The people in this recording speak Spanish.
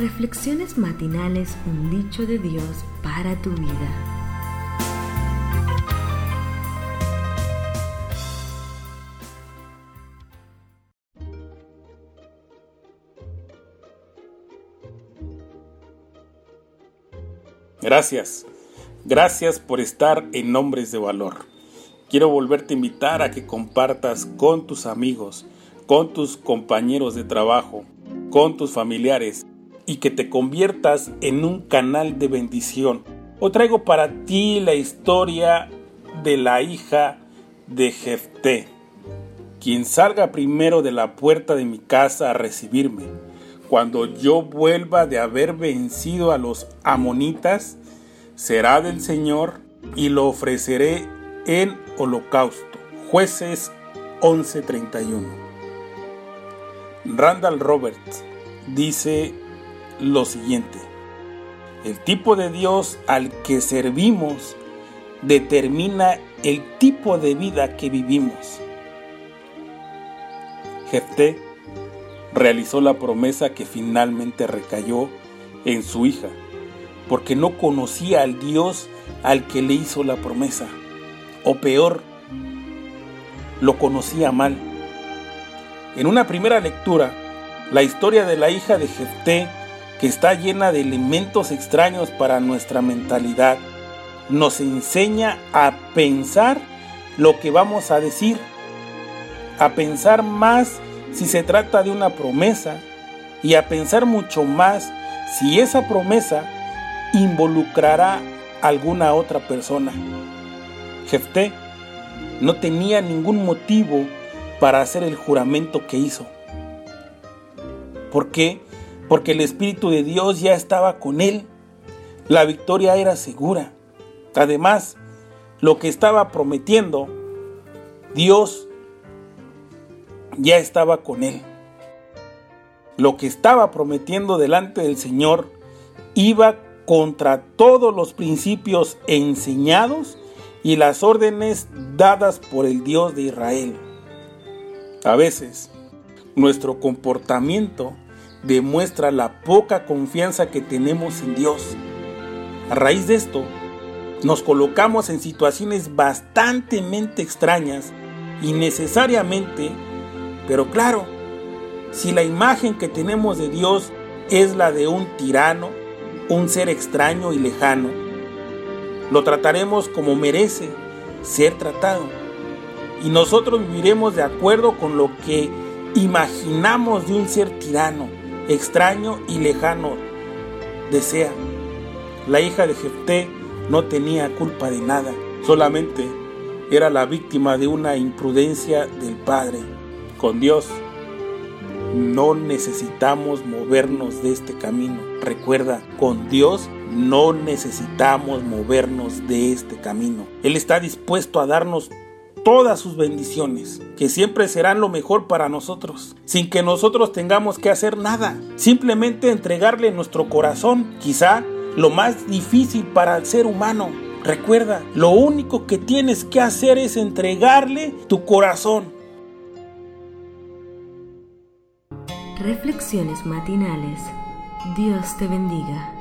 Reflexiones matinales, un dicho de Dios para tu vida. Gracias, gracias por estar en Nombres de Valor. Quiero volverte a invitar a que compartas con tus amigos, con tus compañeros de trabajo, con tus familiares y que te conviertas en un canal de bendición. Hoy traigo para ti la historia de la hija de Jefté, quien salga primero de la puerta de mi casa a recibirme. Cuando yo vuelva de haber vencido a los amonitas, será del Señor y lo ofreceré en holocausto. Jueces 11:31. Randall Roberts dice lo siguiente. El tipo de Dios al que servimos determina el tipo de vida que vivimos. Jefté realizó la promesa que finalmente recayó en su hija, porque no conocía al Dios al que le hizo la promesa, o peor, lo conocía mal. En una primera lectura, la historia de la hija de Jefté que está llena de elementos extraños para nuestra mentalidad, nos enseña a pensar lo que vamos a decir, a pensar más si se trata de una promesa y a pensar mucho más si esa promesa involucrará a alguna otra persona. Jefté no tenía ningún motivo para hacer el juramento que hizo. ¿Por qué? Porque el Espíritu de Dios ya estaba con él. La victoria era segura. Además, lo que estaba prometiendo, Dios ya estaba con él. Lo que estaba prometiendo delante del Señor iba contra todos los principios enseñados y las órdenes dadas por el Dios de Israel. A veces, nuestro comportamiento demuestra la poca confianza que tenemos en Dios. A raíz de esto, nos colocamos en situaciones bastante extrañas, innecesariamente, pero claro, si la imagen que tenemos de Dios es la de un tirano, un ser extraño y lejano, lo trataremos como merece ser tratado. Y nosotros viviremos de acuerdo con lo que imaginamos de un ser tirano, extraño y lejano desea. La hija de Jefté no tenía culpa de nada, solamente era la víctima de una imprudencia del padre. Con Dios no necesitamos movernos de este camino. Recuerda, con Dios no necesitamos movernos de este camino. Él está dispuesto a darnos todas sus bendiciones, que siempre serán lo mejor para nosotros, sin que nosotros tengamos que hacer nada, simplemente entregarle nuestro corazón, quizá lo más difícil para el ser humano. Recuerda, lo único que tienes que hacer es entregarle tu corazón. Reflexiones matinales. Dios te bendiga.